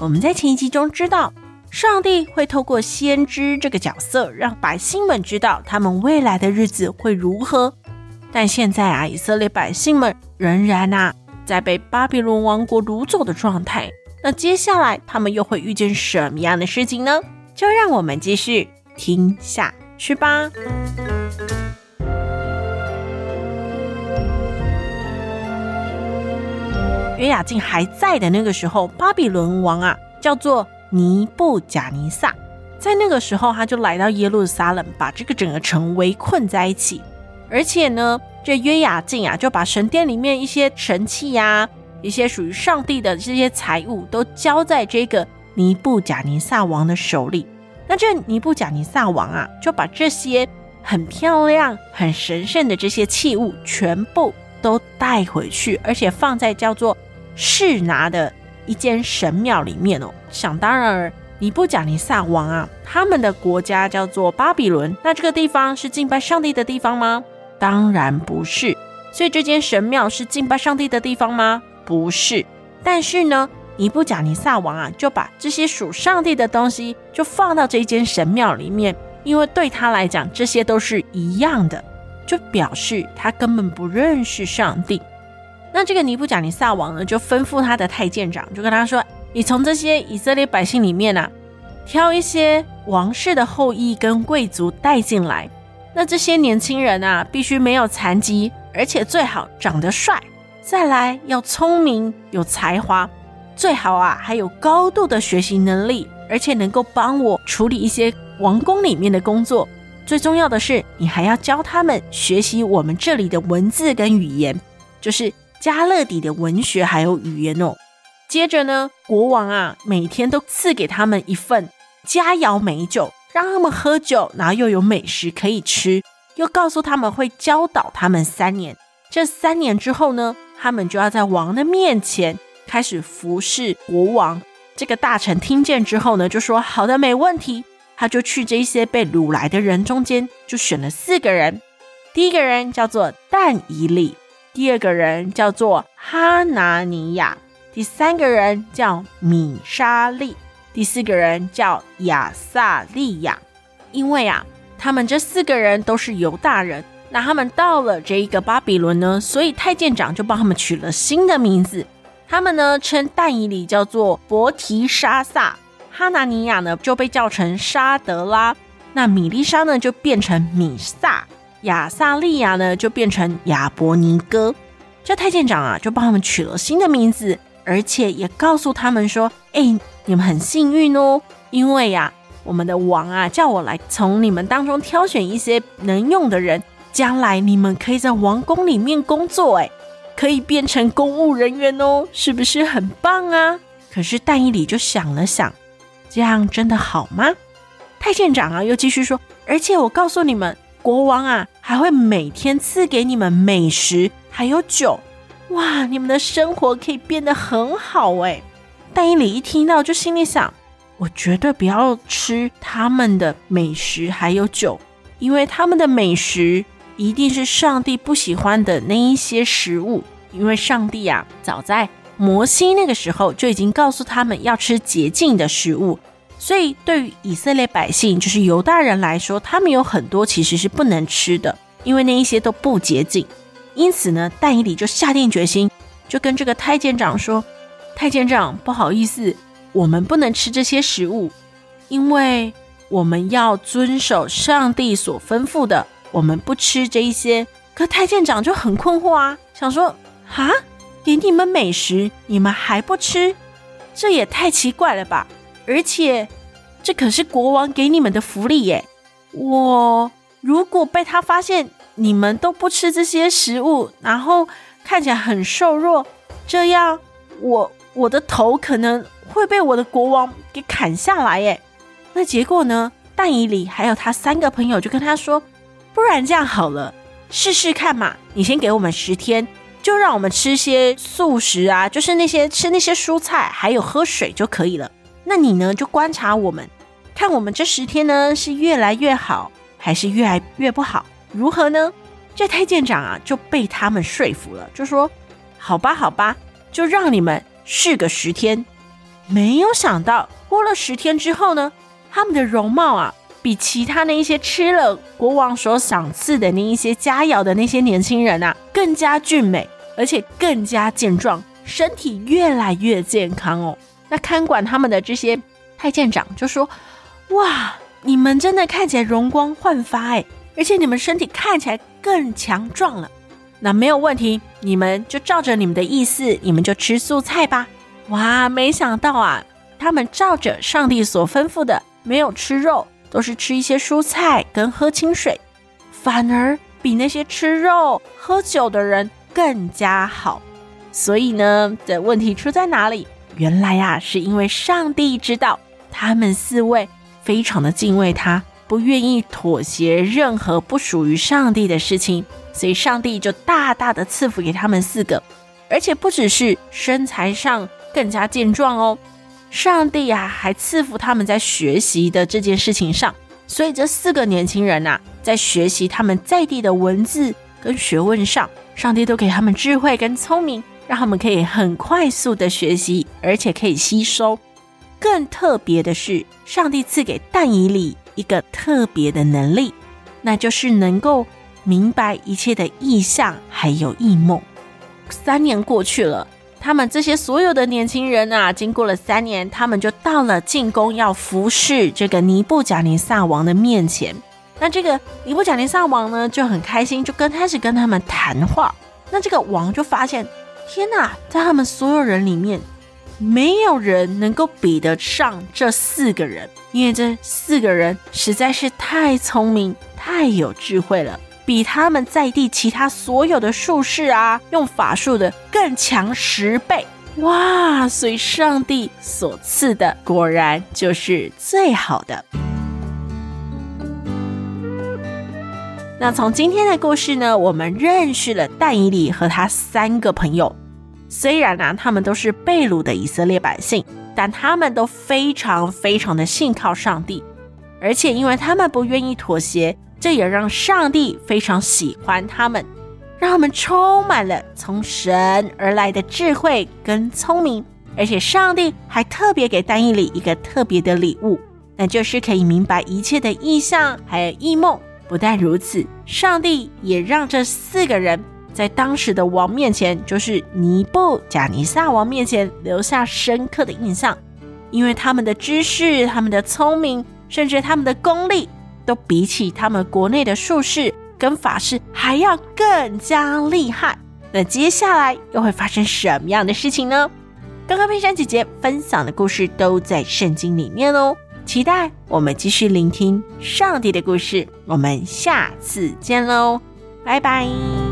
我们在前一集中知道，上帝会透过先知这个角色，让百姓们知道他们未来的日子会如何。但现在啊，以色列百姓们仍然啊，在被巴比伦王国掳走的状态。那接下来他们又会遇见什么样的事情呢？就让我们继续听下去吧。约雅敬还在的那个时候，巴比伦王啊，叫做尼布甲尼撒，在那个时候他就来到耶路撒冷，把这个整个城围困在一起。而且呢，这约雅敬啊，就把神殿里面一些神器呀、啊，一些属于上帝的这些财物，都交在这个尼布甲尼撒王的手里。那这尼布甲尼撒王啊，就把这些很漂亮、很神圣的这些器物，全部都带回去，而且放在叫做。是拿的一间神庙里面哦，想当然，尼布甲尼撒王啊，他们的国家叫做巴比伦，那这个地方是敬拜上帝的地方吗？当然不是。所以这间神庙是敬拜上帝的地方吗？不是。但是呢，尼布甲尼撒王啊，就把这些属上帝的东西就放到这间神庙里面，因为对他来讲，这些都是一样的，就表示他根本不认识上帝。那这个尼布甲尼撒王呢，就吩咐他的太监长，就跟他说：“你从这些以色列百姓里面啊，挑一些王室的后裔跟贵族带进来。那这些年轻人啊，必须没有残疾，而且最好长得帅，再来要聪明有才华，最好啊还有高度的学习能力，而且能够帮我处理一些王宫里面的工作。最重要的是，你还要教他们学习我们这里的文字跟语言，就是。”加勒底的文学还有语言哦。接着呢，国王啊，每天都赐给他们一份佳肴美酒，让他们喝酒，然后又有美食可以吃，又告诉他们会教导他们三年。这三年之后呢，他们就要在王的面前开始服侍国王。这个大臣听见之后呢，就说：“好的，没问题。”他就去这些被掳来的人中间，就选了四个人。第一个人叫做但以利。第二个人叫做哈拿尼亚，第三个人叫米沙利，第四个人叫亚撒利亚。因为啊，他们这四个人都是犹大人，那他们到了这一个巴比伦呢，所以太监长就帮他们取了新的名字。他们呢称但以理叫做伯提沙撒，哈拿尼亚呢就被叫成沙德拉，那米利沙呢就变成米撒。亚萨利亚呢，就变成亚伯尼歌。这太监长啊，就帮他们取了新的名字，而且也告诉他们说：“哎，你们很幸运哦，因为呀，我们的王啊，叫我来从你们当中挑选一些能用的人，将来你们可以在王宫里面工作，哎，可以变成公务人员哦，是不是很棒啊？”可是但伊里就想了想，这样真的好吗？太监长啊，又继续说：“而且我告诉你们。”国王啊，还会每天赐给你们美食，还有酒，哇！你们的生活可以变得很好哎。但以理一听到，就心里想：我绝对不要吃他们的美食还有酒，因为他们的美食一定是上帝不喜欢的那一些食物。因为上帝啊，早在摩西那个时候就已经告诉他们要吃洁净的食物。所以，对于以色列百姓，就是犹大人来说，他们有很多其实是不能吃的，因为那一些都不洁净。因此呢，但以理就下定决心，就跟这个太监长说：“太监长，不好意思，我们不能吃这些食物，因为我们要遵守上帝所吩咐的，我们不吃这一些。”可太监长就很困惑啊，想说：“啊，给你们美食，你们还不吃？这也太奇怪了吧！”而且，这可是国王给你们的福利耶！我如果被他发现你们都不吃这些食物，然后看起来很瘦弱，这样我我的头可能会被我的国王给砍下来耶。那结果呢？但以里还有他三个朋友就跟他说：“不然这样好了，试试看嘛。你先给我们十天，就让我们吃些素食啊，就是那些吃那些蔬菜，还有喝水就可以了。那你呢，就观察我们，看我们这十天呢是越来越好，还是越来越不好？如何呢？”这太监长啊就被他们说服了，就说：“好吧，好吧，就让你们试个十天。”没有想到，过了十天之后呢，他们的容貌啊，比其他那一些吃了国王所赏赐的那一些佳肴的那些年轻人啊，更加俊美，而且更加健壮，身体越来越健康哦。那看管他们的这些太监长就说：“哇，你们真的看起来容光焕发哎，而且你们身体看起来更强壮了。那没有问题，你们就照着你们的意思，你们就吃素菜吧。”哇，没想到啊，他们照着上帝所吩咐的，没有吃肉，都是吃一些蔬菜跟喝清水，反而比那些吃肉喝酒的人更加好。所以呢，这问题出在哪里？原来呀，是因为上帝知道他们四位非常的敬畏他，不愿意妥协任何不属于上帝的事情，所以上帝就大大的赐福给他们四个，而且不只是身材上。更加健壮哦，上帝啊，还赐福他们在学习的这件事情上，所以这四个年轻人呐，在学习他们在地的文字跟学问上，上帝都给他们智慧跟聪明，让他们可以很快速的学习，而且可以吸收。更特别的是，上帝赐给但以理一个特别的能力，那就是能够明白一切的意象还有异梦。三年过去了。他们这些所有的年轻人啊，经过了三年，他们就到了进宫要服侍这个尼布甲尼撒王的面前。那这个尼布甲尼撒王呢，就很开心，就跟开始跟他们谈话。那这个王就发现，天哪，在他们所有人里面，没有人能够比得上这四个人，因为这四个人实在是太聪明、太有智慧了。比他们在地其他所有的术士啊，用法术的更强十倍哇！所以上帝所赐的果然就是最好的。那从今天的故事呢，我们认识了戴以理和他三个朋友。虽然呢、他们都是被掳的以色列百姓，但他们都非常非常的信靠上帝，而且因为他们不愿意妥协。这也让上帝非常喜欢他们，让他们充满了从神而来的智慧跟聪明，而且上帝还特别给但以理一个特别的礼物，那就是可以明白一切的异象还有异梦。不但如此，上帝也让这四个人在当时的王面前，就是尼布贾尼撒王面前留下深刻的印象，因为他们的知识、他们的聪明，甚至他们的功力。都比起他们国内的术士跟法师还要更加厉害。那接下来又会发生什么样的事情呢？刚刚佩珊姐姐分享的故事都在圣经里面哦，期待我们继续聆听上帝的故事。我们下次见喽，拜拜。